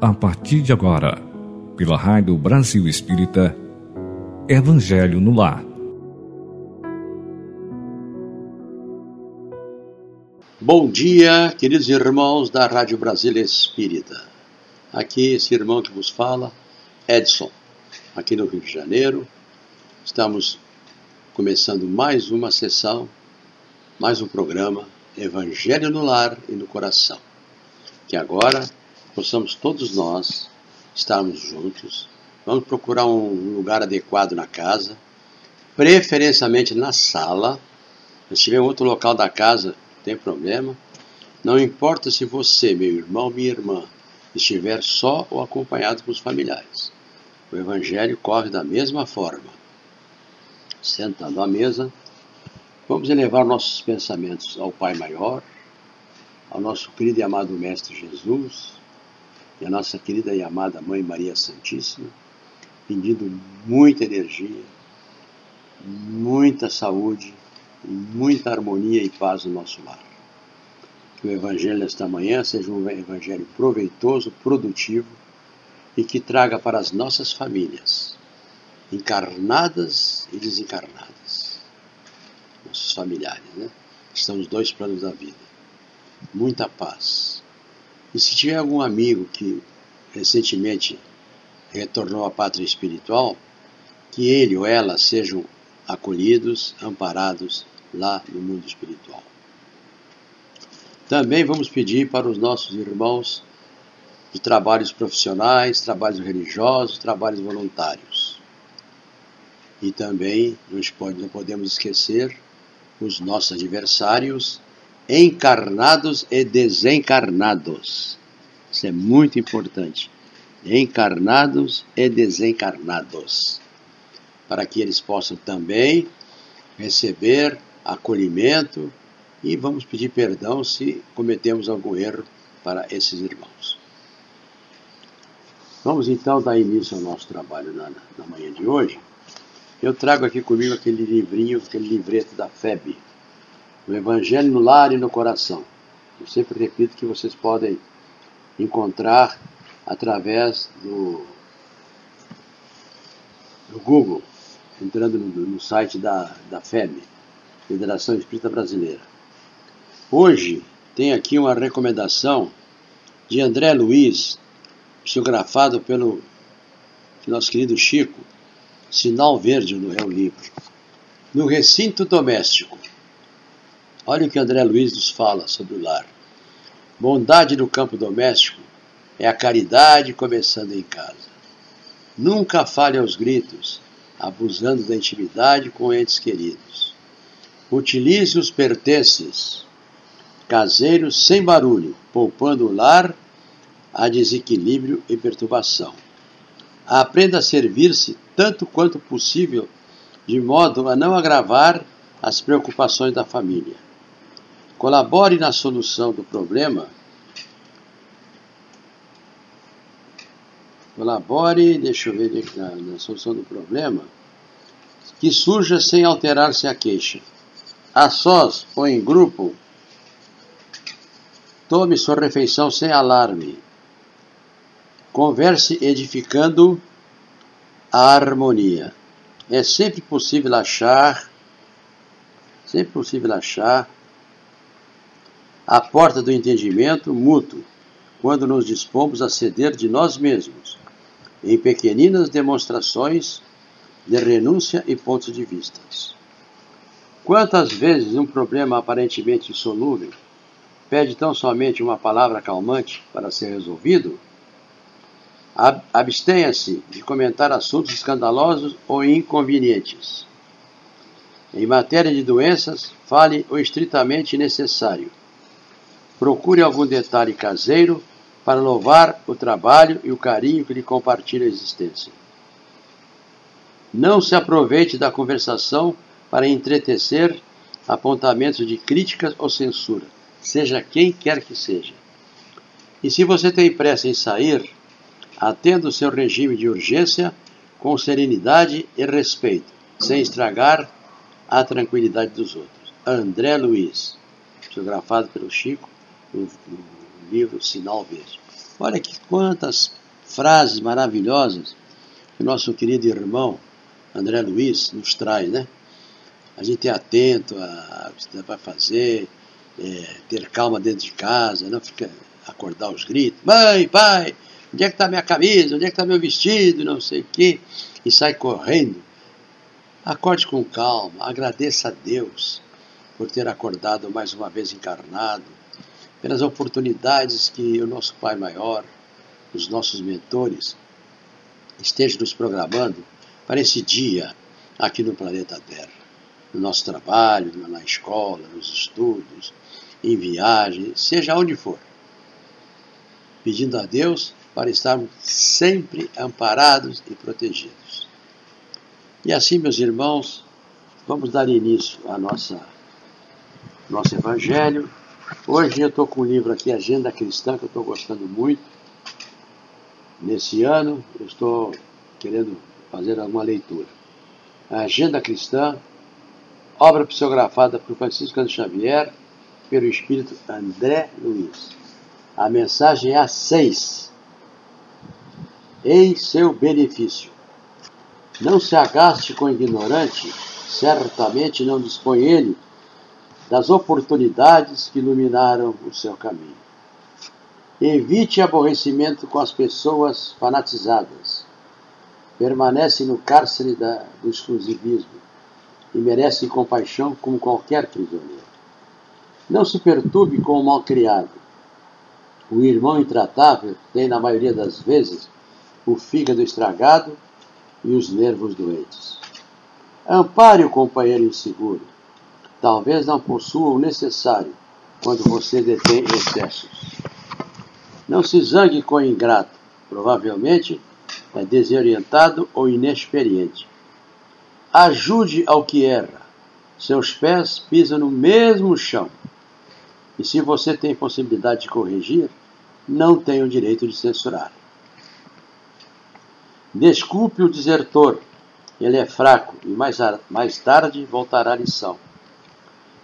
a partir de agora, pela Rádio Brasil Espírita, Evangelho no Lar. Bom dia, queridos irmãos da Rádio Brasil Espírita. Aqui esse irmão que vos fala, Edson, aqui no Rio de Janeiro. Estamos começando mais uma sessão, mais um programa Evangelho no Lar e no Coração. Que agora possamos todos nós estarmos juntos. Vamos procurar um lugar adequado na casa, preferencialmente na sala. Se tiver outro local da casa, não tem problema. Não importa se você, meu irmão, minha irmã, estiver só ou acompanhado com os familiares. O Evangelho corre da mesma forma. Sentando à mesa, vamos elevar nossos pensamentos ao Pai Maior, ao nosso querido e amado Mestre Jesus, e a nossa querida e amada Mãe Maria Santíssima, pedindo muita energia, muita saúde, muita harmonia e paz no nosso lar. Que o Evangelho desta manhã seja um Evangelho proveitoso, produtivo e que traga para as nossas famílias, encarnadas e desencarnadas, nossos familiares, né? Estão os dois planos da vida. Muita paz e se tiver algum amigo que recentemente retornou à pátria espiritual, que ele ou ela sejam acolhidos, amparados lá no mundo espiritual. Também vamos pedir para os nossos irmãos de trabalhos profissionais, trabalhos religiosos, trabalhos voluntários. E também não podemos esquecer os nossos adversários encarnados e desencarnados. Isso é muito importante. Encarnados e desencarnados. Para que eles possam também receber acolhimento e vamos pedir perdão se cometemos algum erro para esses irmãos. Vamos então dar início ao nosso trabalho na, na manhã de hoje. Eu trago aqui comigo aquele livrinho, aquele livreto da FEB, o Evangelho no lar e no coração. Eu sempre repito que vocês podem encontrar através do, do Google, entrando no, no site da, da FEB, Federação Espírita Brasileira. Hoje tem aqui uma recomendação de André Luiz, psicografado pelo nosso querido Chico, Sinal Verde é o livro. No recinto doméstico, Olha o que André Luiz nos fala sobre o lar. Bondade no campo doméstico é a caridade começando em casa. Nunca fale aos gritos, abusando da intimidade com entes queridos. Utilize os pertences caseiros sem barulho, poupando o lar a desequilíbrio e perturbação. Aprenda a servir-se tanto quanto possível, de modo a não agravar as preocupações da família colabore na solução do problema. Colabore, deixa eu ver na, na solução do problema, que surja sem alterar-se a queixa. A sós ou em grupo, tome sua refeição sem alarme. Converse edificando a harmonia. É sempre possível achar, sempre possível achar a porta do entendimento mútuo, quando nos dispomos a ceder de nós mesmos, em pequeninas demonstrações de renúncia e pontos de vista. Quantas vezes um problema aparentemente insolúvel pede tão somente uma palavra calmante para ser resolvido? Abstenha-se de comentar assuntos escandalosos ou inconvenientes. Em matéria de doenças, fale o estritamente necessário Procure algum detalhe caseiro para louvar o trabalho e o carinho que lhe compartilha a existência. Não se aproveite da conversação para entretecer apontamentos de críticas ou censura, seja quem quer que seja. E se você tem pressa em sair, atenda o seu regime de urgência com serenidade e respeito, sem estragar a tranquilidade dos outros. André Luiz, psicografado pelo Chico, no, no livro Sinal Verde. Olha que quantas frases maravilhosas que nosso querido irmão André Luiz nos traz, né? A gente é atento a que vai fazer, é, ter calma dentro de casa, não fica acordar os gritos, mãe, pai, onde é que está minha camisa, onde é que está meu vestido, não sei o quê, e sai correndo. Acorde com calma, agradeça a Deus por ter acordado mais uma vez encarnado, pelas oportunidades que o nosso Pai Maior, os nossos mentores, estejam nos programando para esse dia aqui no planeta Terra, no nosso trabalho, na escola, nos estudos, em viagem, seja onde for. Pedindo a Deus para estarmos sempre amparados e protegidos. E assim, meus irmãos, vamos dar início nossa nosso evangelho. Hoje eu estou com um livro aqui, Agenda Cristã, que eu estou gostando muito. Nesse ano, eu estou querendo fazer alguma leitura. A Agenda Cristã, obra psicografada por Francisco de Xavier, pelo Espírito André Luiz. A mensagem é a 6. Em seu benefício. Não se agaste com o ignorante, certamente não dispõe ele das oportunidades que iluminaram o seu caminho. Evite aborrecimento com as pessoas fanatizadas. Permanece no cárcere da, do exclusivismo e merece compaixão como qualquer prisioneiro. Não se perturbe com o mal criado. O irmão intratável tem, na maioria das vezes, o fígado estragado e os nervos doentes. Ampare o companheiro inseguro talvez não possua o necessário quando você detém excessos. Não se zangue com o ingrato, provavelmente é desorientado ou inexperiente. Ajude ao que erra, seus pés pisam no mesmo chão. E se você tem possibilidade de corrigir, não tem o direito de censurar. Desculpe o desertor, ele é fraco e mais, mais tarde voltará à lição.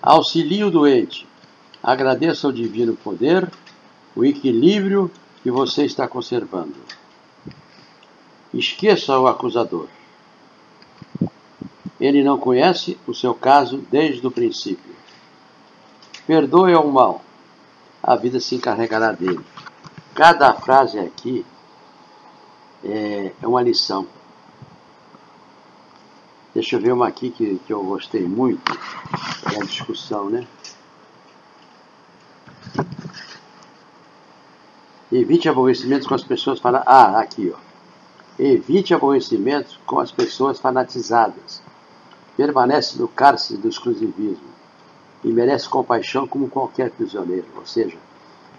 Auxilie o doente. Agradeça ao divino poder o equilíbrio que você está conservando. Esqueça o acusador. Ele não conhece o seu caso desde o princípio. Perdoe ao mal. A vida se encarregará dele. Cada frase aqui é uma lição. Deixa eu ver uma aqui que, que eu gostei muito. É a discussão, né? Evite aborrecimentos com as pessoas fanadas. Ah, aqui, ó. Evite aborrecimentos com as pessoas fanatizadas. Permanece no cárcere do exclusivismo e merece compaixão como qualquer prisioneiro. Ou seja,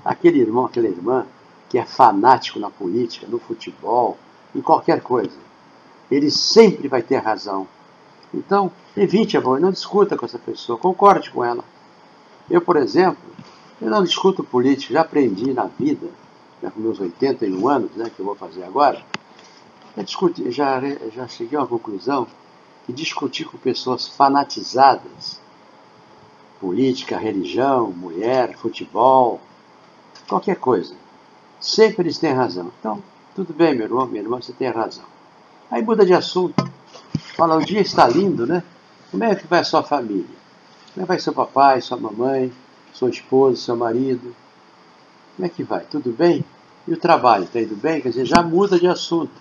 aquele irmão, aquela irmã que é fanático na política, no futebol, em qualquer coisa, ele sempre vai ter razão então, evite a voz, não discuta com essa pessoa, concorde com ela. Eu, por exemplo, eu não discuto política, já aprendi na vida, já com meus 81 anos, né, que eu vou fazer agora, eu discuti, já, já cheguei a uma conclusão que discutir com pessoas fanatizadas, política, religião, mulher, futebol, qualquer coisa, sempre eles têm razão. Então, tudo bem, meu irmão, minha irmã, você tem razão. Aí muda de assunto. Fala, o dia está lindo, né? Como é que vai a sua família? Como é que vai seu papai, sua mamãe, sua esposa, seu marido? Como é que vai? Tudo bem? E o trabalho, está indo bem? Quer dizer, já muda de assunto.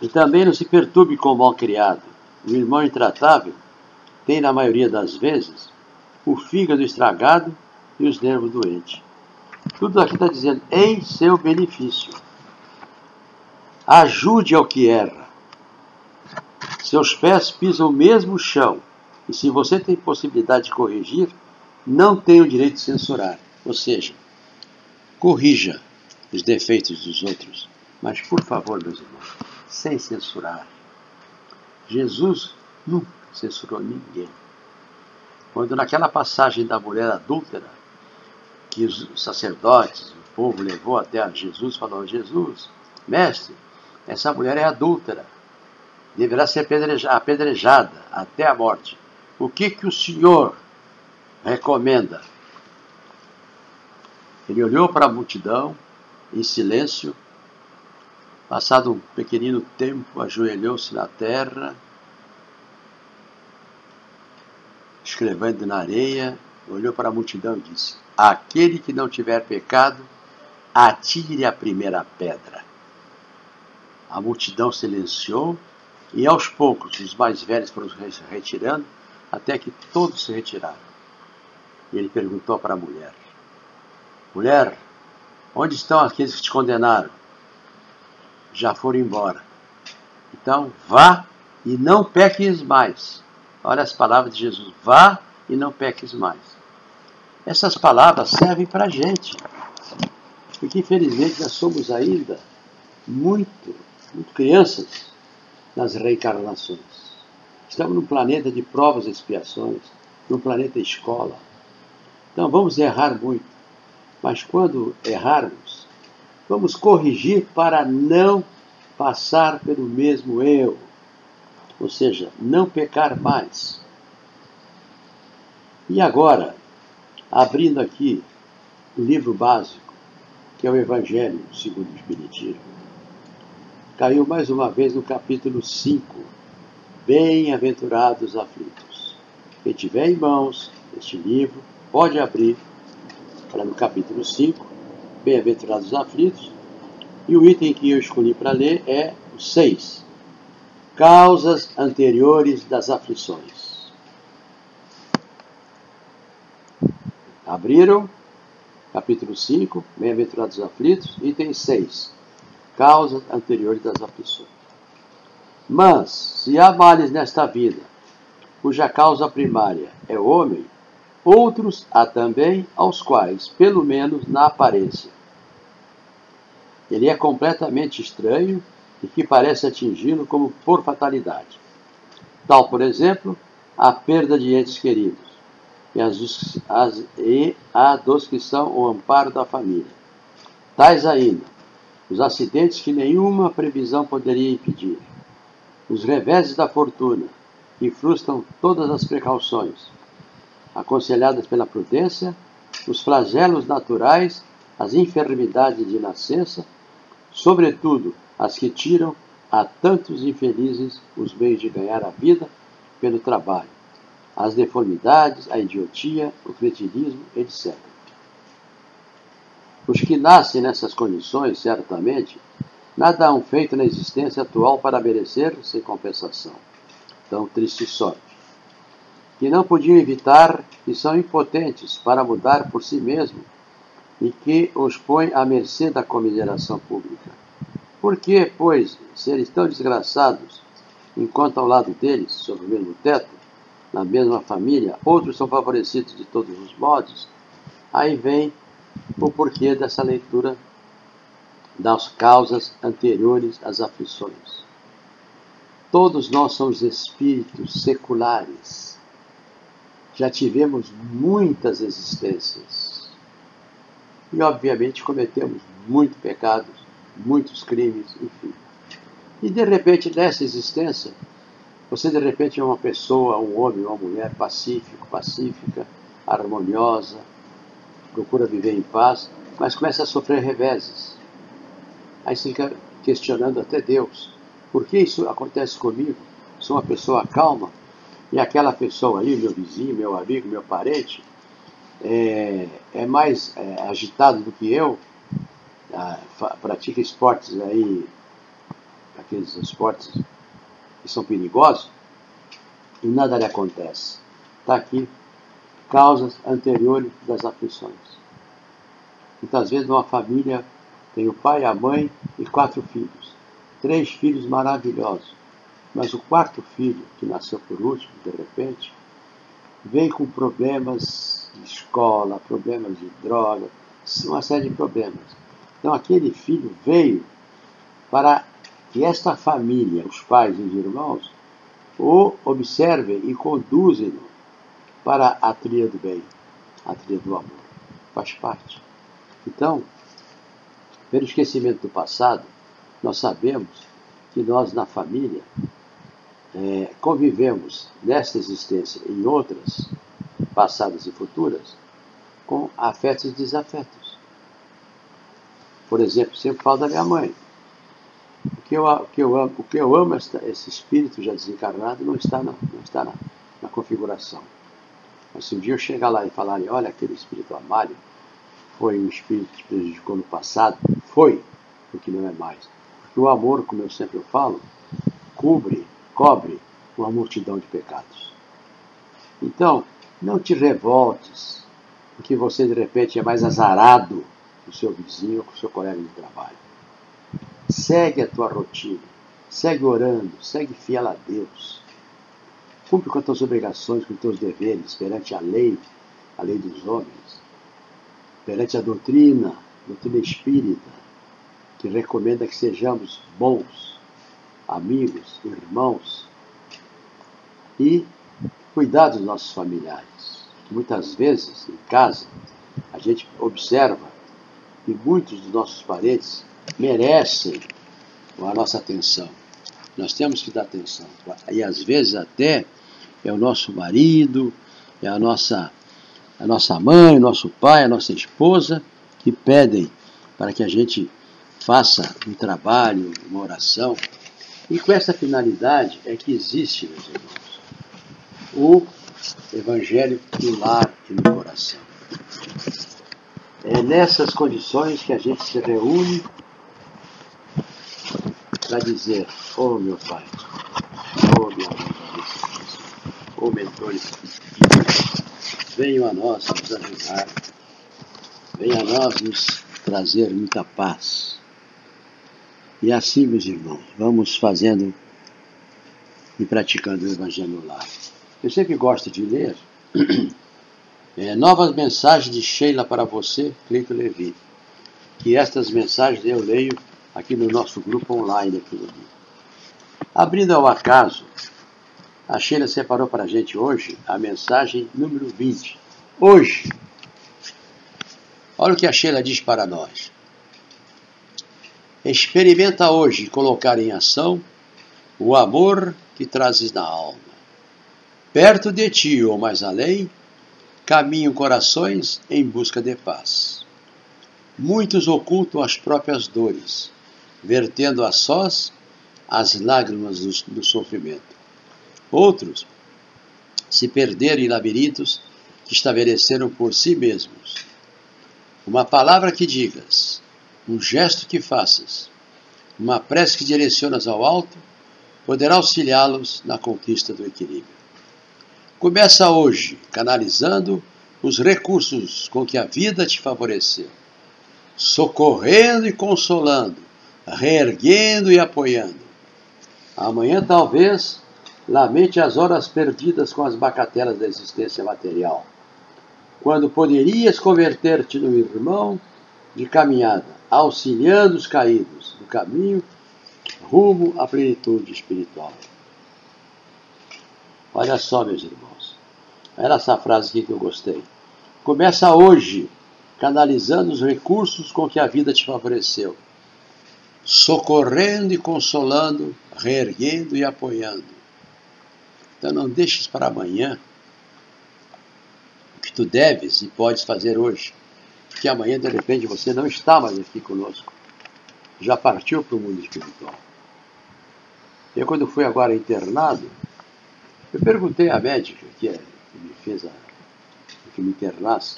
E também não se perturbe com o mal criado. O irmão intratável tem, na maioria das vezes, o fígado estragado e os nervos doentes. Tudo aqui está dizendo em seu benefício. Ajude ao que erra. Seus pés pisam o mesmo chão, e se você tem possibilidade de corrigir, não tem o direito de censurar. Ou seja, corrija os defeitos dos outros, mas por favor, meus irmãos, sem censurar. Jesus nunca censurou ninguém. Quando naquela passagem da mulher adúltera, que os sacerdotes, o povo levou até Jesus, falou: Jesus, mestre, essa mulher é adúltera. Deverá ser apedrejada até a morte. O que, que o Senhor recomenda? Ele olhou para a multidão em silêncio. Passado um pequenino tempo, ajoelhou-se na terra, escrevendo na areia, olhou para a multidão e disse: Aquele que não tiver pecado, atire a primeira pedra. A multidão silenciou e aos poucos os mais velhos foram se retirando, até que todos se retiraram. E ele perguntou para a mulher: Mulher, onde estão aqueles que te condenaram? Já foram embora. Então, vá e não peques mais. Olha as palavras de Jesus: vá e não peques mais. Essas palavras servem para a gente, porque infelizmente nós somos ainda muito, muito crianças nas reencarnações. Estamos num planeta de provas e expiações, num planeta escola. Então vamos errar muito, mas quando errarmos, vamos corrigir para não passar pelo mesmo erro, ou seja, não pecar mais. E agora, abrindo aqui o livro básico, que é o Evangelho segundo o Espiritismo, caiu mais uma vez no capítulo 5. Bem-aventurados aflitos. Quem tiver em mãos este livro, pode abrir para no capítulo 5, Bem-aventurados aflitos. E o item que eu escolhi para ler é o 6. Causas anteriores das aflições. Abriram, capítulo 5, Bem-aventurados aflitos, item 6 causas anteriores das aflições. Mas, se há males nesta vida, cuja causa primária é o homem, outros há também aos quais, pelo menos na aparência, ele é completamente estranho e que parece atingi-lo como por fatalidade. Tal, por exemplo, a perda de entes queridos e, as, as, e a dos que são o amparo da família. Tais ainda os acidentes que nenhuma previsão poderia impedir, os reveses da fortuna, que frustram todas as precauções, aconselhadas pela prudência, os flagelos naturais, as enfermidades de nascença, sobretudo as que tiram a tantos infelizes os meios de ganhar a vida pelo trabalho, as deformidades, a idiotia, o cretinismo, etc. Os que nascem nessas condições, certamente, nada hão feito na existência atual para merecer sem compensação. Tão triste sorte. Que não podiam evitar que são impotentes para mudar por si mesmo e que os põe à mercê da comiseração pública. Por que, pois, seres tão desgraçados, enquanto ao lado deles, sob o mesmo teto, na mesma família, outros são favorecidos de todos os modos, aí vem o porquê dessa leitura das causas anteriores às aflições. Todos nós somos espíritos seculares. Já tivemos muitas existências. E, obviamente, cometemos muitos pecados, muitos crimes, enfim. E, de repente, nessa existência, você, de repente, é uma pessoa, um homem, uma mulher pacífico, pacífica, harmoniosa, procura viver em paz, mas começa a sofrer reveses. Aí você fica questionando até Deus: por que isso acontece comigo? Sou uma pessoa calma e aquela pessoa aí, meu vizinho, meu amigo, meu parente, é, é mais é, agitado do que eu, ah, pratica esportes aí, aqueles esportes que são perigosos, e nada lhe acontece. Está aqui causas anteriores das aflições. Muitas vezes uma família tem o pai, a mãe e quatro filhos. Três filhos maravilhosos. Mas o quarto filho, que nasceu por último, de repente, vem com problemas de escola, problemas de droga, uma série de problemas. Então aquele filho veio para que esta família, os pais e os irmãos, o observem e conduzem-no para a trilha do bem, a trilha do amor. Faz parte. Então, pelo esquecimento do passado, nós sabemos que nós na família é, convivemos nesta existência e em outras, passadas e futuras, com afetos e desafetos. Por exemplo, sempre falo da minha mãe. O que eu, o que eu amo, o que eu amo esta, esse espírito já desencarnado não está na, não está na, na configuração. Se um dia eu chegar lá e falar, olha, aquele espírito amário foi um espírito que prejudicou no passado, foi, porque não é mais. Porque o amor, como eu sempre falo, cubre, cobre uma multidão de pecados. Então, não te revoltes, porque você de repente é mais azarado que o seu vizinho ou com o seu colega de trabalho. Segue a tua rotina, segue orando, segue fiel a Deus. Cumpre com as tuas obrigações, com os teus deveres perante a lei, a lei dos homens, perante a doutrina, a doutrina espírita, que recomenda que sejamos bons, amigos, irmãos e cuidar dos nossos familiares. Muitas vezes, em casa, a gente observa que muitos dos nossos parentes merecem a nossa atenção. Nós temos que dar atenção. E às vezes até é o nosso marido, é a nossa, a nossa mãe, nosso pai, a nossa esposa que pedem para que a gente faça um trabalho, uma oração. E com essa finalidade é que existe, meus irmãos, o Evangelho no lar e no coração. É nessas condições que a gente se reúne para dizer, oh meu Pai, oh minha mãe, mentores, venham a nós nos ajudar, venham a nós nos trazer muita paz. E assim, meus irmãos, vamos fazendo e praticando o Evangelho lar. Eu sempre gosto de ler é, novas mensagens de Sheila para você, Cleito Levi. Que estas mensagens eu leio aqui no nosso grupo online aqui no. Abrindo ao acaso, a Sheila separou para a gente hoje a mensagem número 20. Hoje, olha o que a Sheila diz para nós. Experimenta hoje colocar em ação o amor que trazes na alma. Perto de ti ou mais além, caminham corações em busca de paz. Muitos ocultam as próprias dores, vertendo a sós as lágrimas do, do sofrimento. Outros se perderam em labirintos que estabeleceram por si mesmos. Uma palavra que digas, um gesto que faças, uma prece que direcionas ao alto, poderá auxiliá-los na conquista do equilíbrio. Começa hoje canalizando os recursos com que a vida te favoreceu, socorrendo e consolando, reerguendo e apoiando. Amanhã, talvez, lamente as horas perdidas com as bacatelas da existência material, quando poderias converter-te no irmão de caminhada, auxiliando os caídos no caminho rumo à plenitude espiritual. Olha só, meus irmãos. Olha essa frase aqui que eu gostei. Começa hoje, canalizando os recursos com que a vida te favoreceu, socorrendo e consolando, reerguendo e apoiando. Então não deixes para amanhã o que tu deves e podes fazer hoje, porque amanhã de repente você não está mais aqui conosco, já partiu para o mundo espiritual. Eu quando fui agora internado, eu perguntei à médica que, é, que me fez a. que me internasse,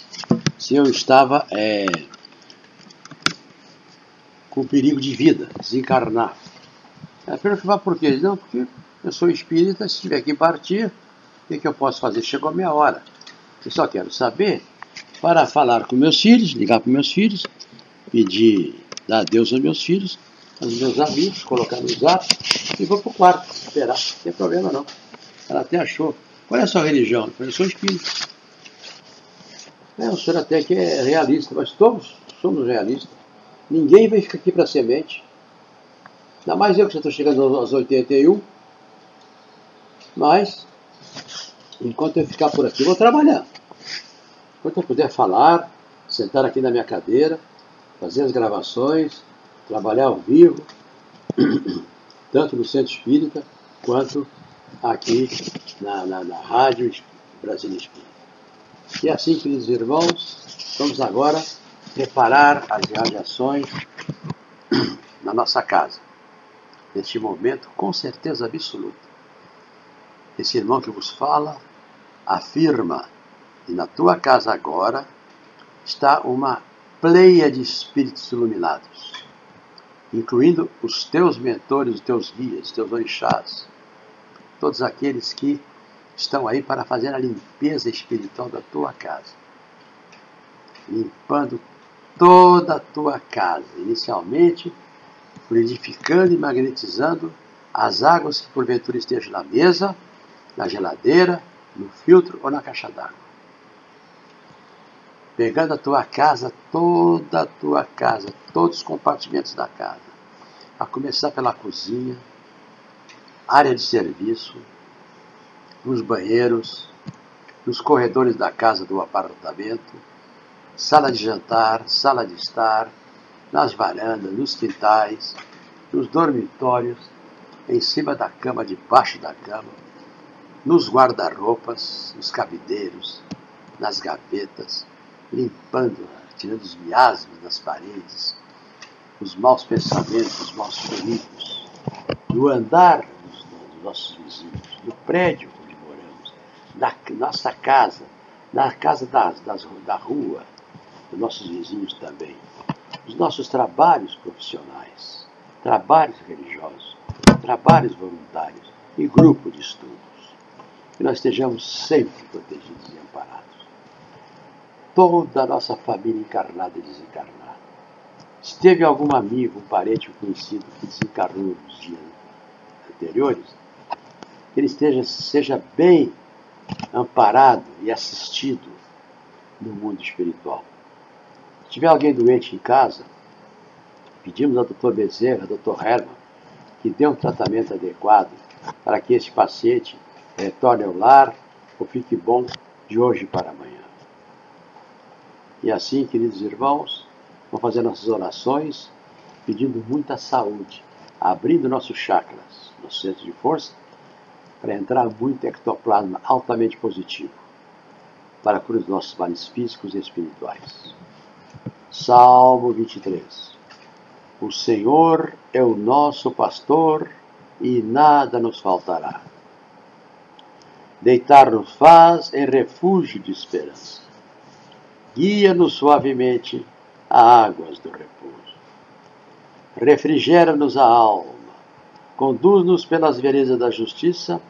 se eu estava é, com perigo de vida, desencarnar. Ela perguntou por quê? Não, porque eu sou espírita, se tiver que partir, o que, que eu posso fazer? Chegou a minha hora. Eu só quero saber para falar com meus filhos, ligar para meus filhos, pedir dar adeus aos meus filhos, aos meus amigos, colocar no zap e vou para o quarto, esperar, não tem problema não. Ela até achou. Qual é a sua religião? Eu falei, sou espírita. É, o senhor até que é realista, mas todos somos realistas. Ninguém vai ficar aqui para semente. Ainda mais eu que já estou chegando aos 81. Mas, enquanto eu ficar por aqui, vou trabalhar. Enquanto eu puder falar, sentar aqui na minha cadeira, fazer as gravações, trabalhar ao vivo, tanto no centro espírita quanto aqui na, na, na Rádio Brasil Espírita. E assim, queridos irmãos, vamos agora preparar as radiações na nossa casa. Neste momento, com certeza absoluta. Esse irmão que vos fala afirma que na tua casa agora está uma pleia de espíritos iluminados, incluindo os teus mentores, os teus guias, os teus orixás, todos aqueles que estão aí para fazer a limpeza espiritual da tua casa, limpando toda a tua casa, inicialmente fluidificando e magnetizando as águas que porventura estejam na mesa, na geladeira, no filtro ou na caixa d'água. Pegando a tua casa, toda a tua casa, todos os compartimentos da casa, a começar pela cozinha, área de serviço, nos banheiros, nos corredores da casa do apartamento, sala de jantar, sala de estar, nas varandas, nos quintais, nos dormitórios, em cima da cama, debaixo da cama, nos guarda-roupas, nos cabideiros, nas gavetas, limpando, tirando os miasmas das paredes, os maus pensamentos, os maus fluidos, no andar dos, dos nossos vizinhos, no prédio onde moramos, na nossa casa, na casa das, das, da rua, dos nossos vizinhos também, os nossos trabalhos profissionais, trabalhos religiosos, trabalhos voluntários e grupo de estudos. Que nós estejamos sempre protegidos e amparados. Toda a nossa família encarnada e desencarnada. Se teve algum amigo, um parente, um conhecido que desencarnou nos dias anteriores, que ele esteja, seja bem amparado e assistido no mundo espiritual. Se tiver alguém doente em casa, pedimos ao Dr. Bezerra, ao Dr. Herman, que dê um tratamento adequado para que esse paciente retorne ao lar ou fique bom de hoje para amanhã. E assim, queridos irmãos, vamos fazer nossas orações pedindo muita saúde, abrindo nossos chakras, nosso centro de força, para entrar muito ectoplasma altamente positivo para curar os nossos males físicos e espirituais. Salmo 23 O Senhor é o nosso pastor e nada nos faltará. Deitar-nos faz em refúgio de esperança. Guia-nos suavemente a águas do repouso. Refrigera-nos a alma. Conduz-nos pelas veredas da justiça,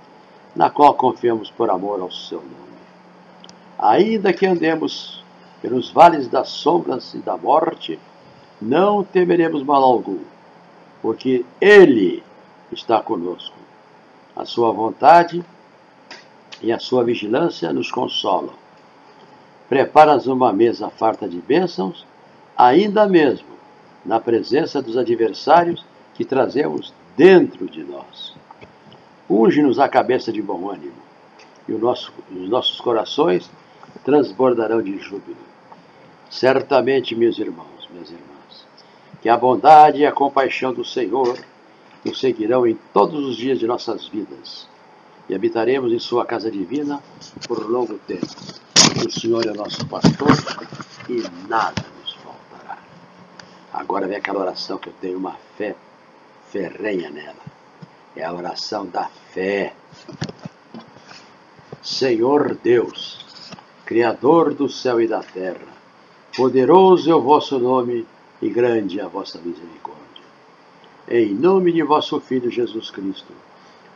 na qual confiamos por amor ao seu nome. Ainda que andemos pelos vales das sombras e da morte, não temeremos mal algum, porque Ele está conosco. A sua vontade e a sua vigilância nos consolam. Preparas uma mesa farta de bênçãos, ainda mesmo na presença dos adversários que trazemos dentro de nós. Unge-nos a cabeça de bom ânimo, e nosso, os nossos corações transbordarão de júbilo. Certamente, meus irmãos, minhas irmãs, que a bondade e a compaixão do Senhor nos seguirão em todos os dias de nossas vidas e habitaremos em Sua casa divina por longo tempo. O Senhor é nosso pastor e nada nos faltará. Agora vem aquela oração que eu tenho uma fé ferrenha nela. É a oração da fé. Senhor Deus, Criador do céu e da terra, Poderoso é o vosso nome e grande é a vossa misericórdia. Em nome de vosso Filho Jesus Cristo,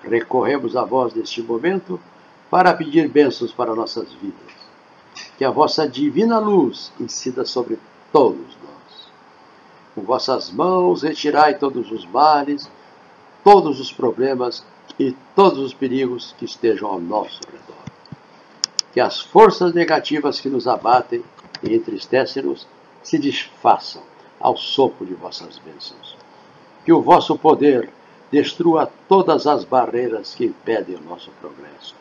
recorremos a vós neste momento para pedir bênçãos para nossas vidas. Que a vossa divina luz incida sobre todos nós. Com vossas mãos retirai todos os males, todos os problemas e todos os perigos que estejam ao nosso redor. Que as forças negativas que nos abatem e entristece-nos, se desfaçam ao sopro de vossas bênçãos. Que o vosso poder destrua todas as barreiras que impedem o nosso progresso.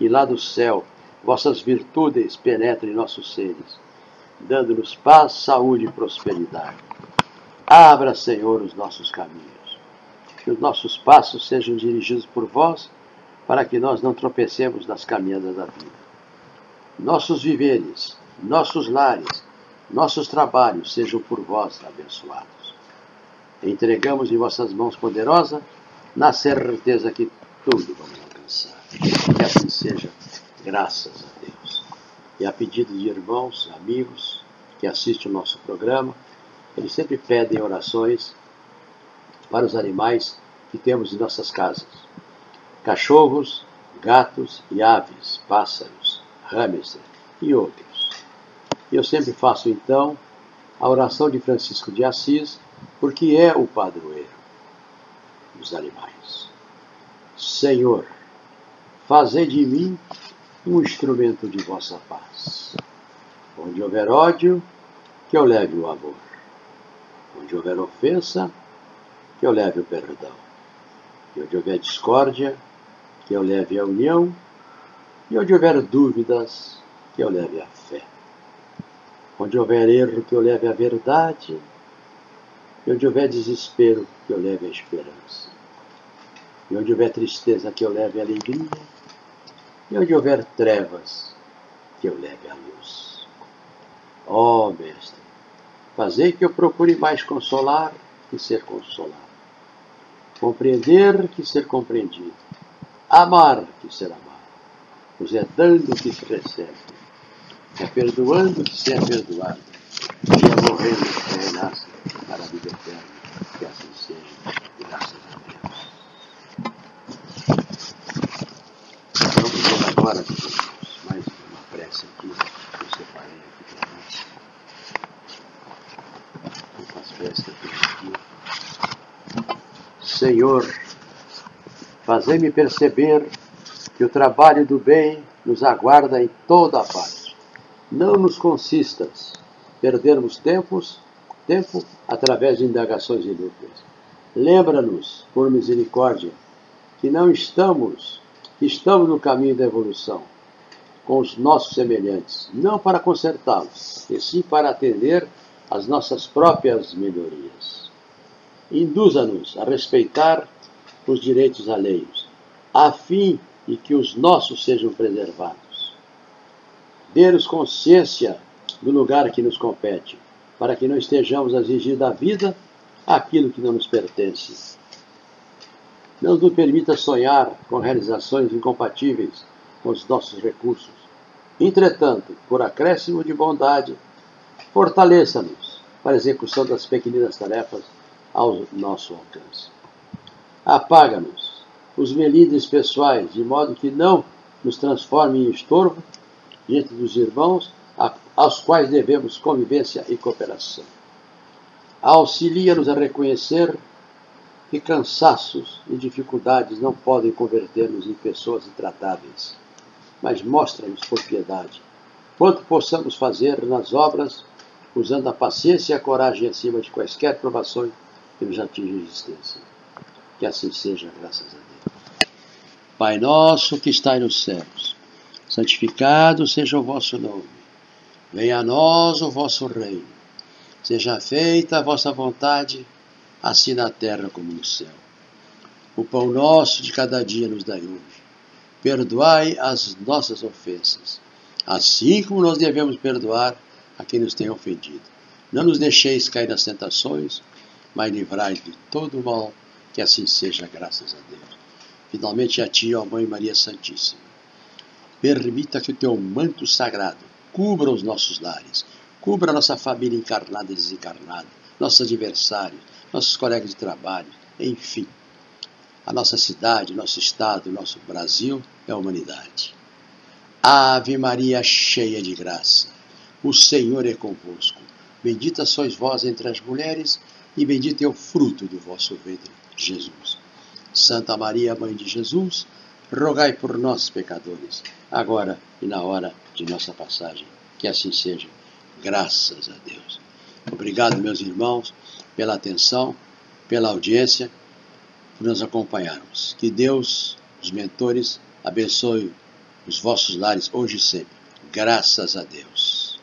E lá do céu, vossas virtudes penetrem nossos seres, dando-nos paz, saúde e prosperidade. Abra, Senhor, os nossos caminhos. Que os nossos passos sejam dirigidos por vós, para que nós não tropecemos nas caminhadas da vida. Nossos viveres, nossos lares, nossos trabalhos sejam por vós abençoados. Entregamos em vossas mãos poderosa, na certeza que tudo vamos alcançar. Que assim seja, graças a Deus. E a pedido de irmãos, amigos que assistem o nosso programa, eles sempre pedem orações para os animais que temos em nossas casas: cachorros, gatos e aves, pássaros, hamster e outros. Eu sempre faço então a oração de Francisco de Assis, porque é o padroeiro dos animais. Senhor, fazei de mim um instrumento de vossa paz. Onde houver ódio, que eu leve o amor. Onde houver ofensa, que eu leve o perdão. E onde houver discórdia, que eu leve a união. E onde houver dúvidas, que eu leve a fé. Onde houver erro, que eu leve a verdade. E onde houver desespero, que eu leve a esperança. E onde houver tristeza, que eu leve a alegria. E onde houver trevas, que eu leve a luz. Ó oh, Mestre, fazei que eu procure mais consolar que ser consolado, compreender que ser compreendido, amar que ser amado, pois é dando que se recebe, é perdoando que se é perdoado, e é morrendo que renasce para a vida eterna, que assim seja, graças a Deus. Vamos ver agora, irmãos, mais uma prece aqui, que eu separei aqui para nós. As que eu tenho aqui. Senhor, fazei-me perceber que o trabalho do bem nos aguarda em toda a parte. Não nos consistas perdermos tempos, tempo através de indagações inúteis. Lembra-nos, por misericórdia, que não estamos, que estamos no caminho da evolução com os nossos semelhantes, não para consertá-los, e sim para atender às nossas próprias melhorias. Induza-nos a respeitar os direitos alheios, a fim de que os nossos sejam preservados. Dê-nos consciência do lugar que nos compete, para que não estejamos a exigir da vida aquilo que não nos pertence. Não nos permita sonhar com realizações incompatíveis com os nossos recursos. Entretanto, por acréscimo de bondade, fortaleça-nos para a execução das pequeninas tarefas ao nosso alcance. Apaga-nos os melindres pessoais, de modo que não nos transforme em estorvo diante dos irmãos aos quais devemos convivência e cooperação. Auxilia-nos a reconhecer que cansaços e dificuldades não podem converter-nos em pessoas intratáveis, mas mostra-nos por piedade quanto possamos fazer nas obras usando a paciência e a coragem acima de quaisquer provações que nos atingem a existência. Que assim seja, graças a Deus. Pai nosso que estais nos céus, santificado seja o vosso nome. Venha a nós o vosso reino. Seja feita a vossa vontade, assim na terra como no céu. O pão nosso de cada dia nos dai hoje. Perdoai as nossas ofensas, assim como nós devemos perdoar a quem nos tem ofendido. Não nos deixeis cair nas tentações, mas livrai de todo o mal, que assim seja, graças a Deus. Finalmente a Ti, ó Mãe Maria Santíssima, permita que o Teu manto sagrado cubra os nossos lares, cubra a nossa família encarnada e desencarnada, nossos adversários, nossos colegas de trabalho, enfim, a nossa cidade, nosso estado, nosso Brasil e a humanidade. Ave Maria, cheia de graça, o Senhor é convosco. Bendita sois vós entre as mulheres, e bendito é o fruto do vosso ventre, Jesus. Santa Maria, Mãe de Jesus, rogai por nós, pecadores, agora e na hora de nossa passagem. Que assim seja. Graças a Deus. Obrigado, meus irmãos, pela atenção, pela audiência, por nos acompanharmos. Que Deus, os mentores, abençoe os vossos lares hoje e sempre. Graças a Deus.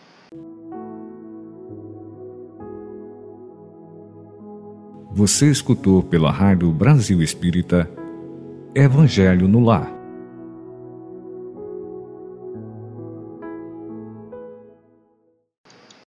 Você escutou pela Rádio Brasil Espírita Evangelho no Lar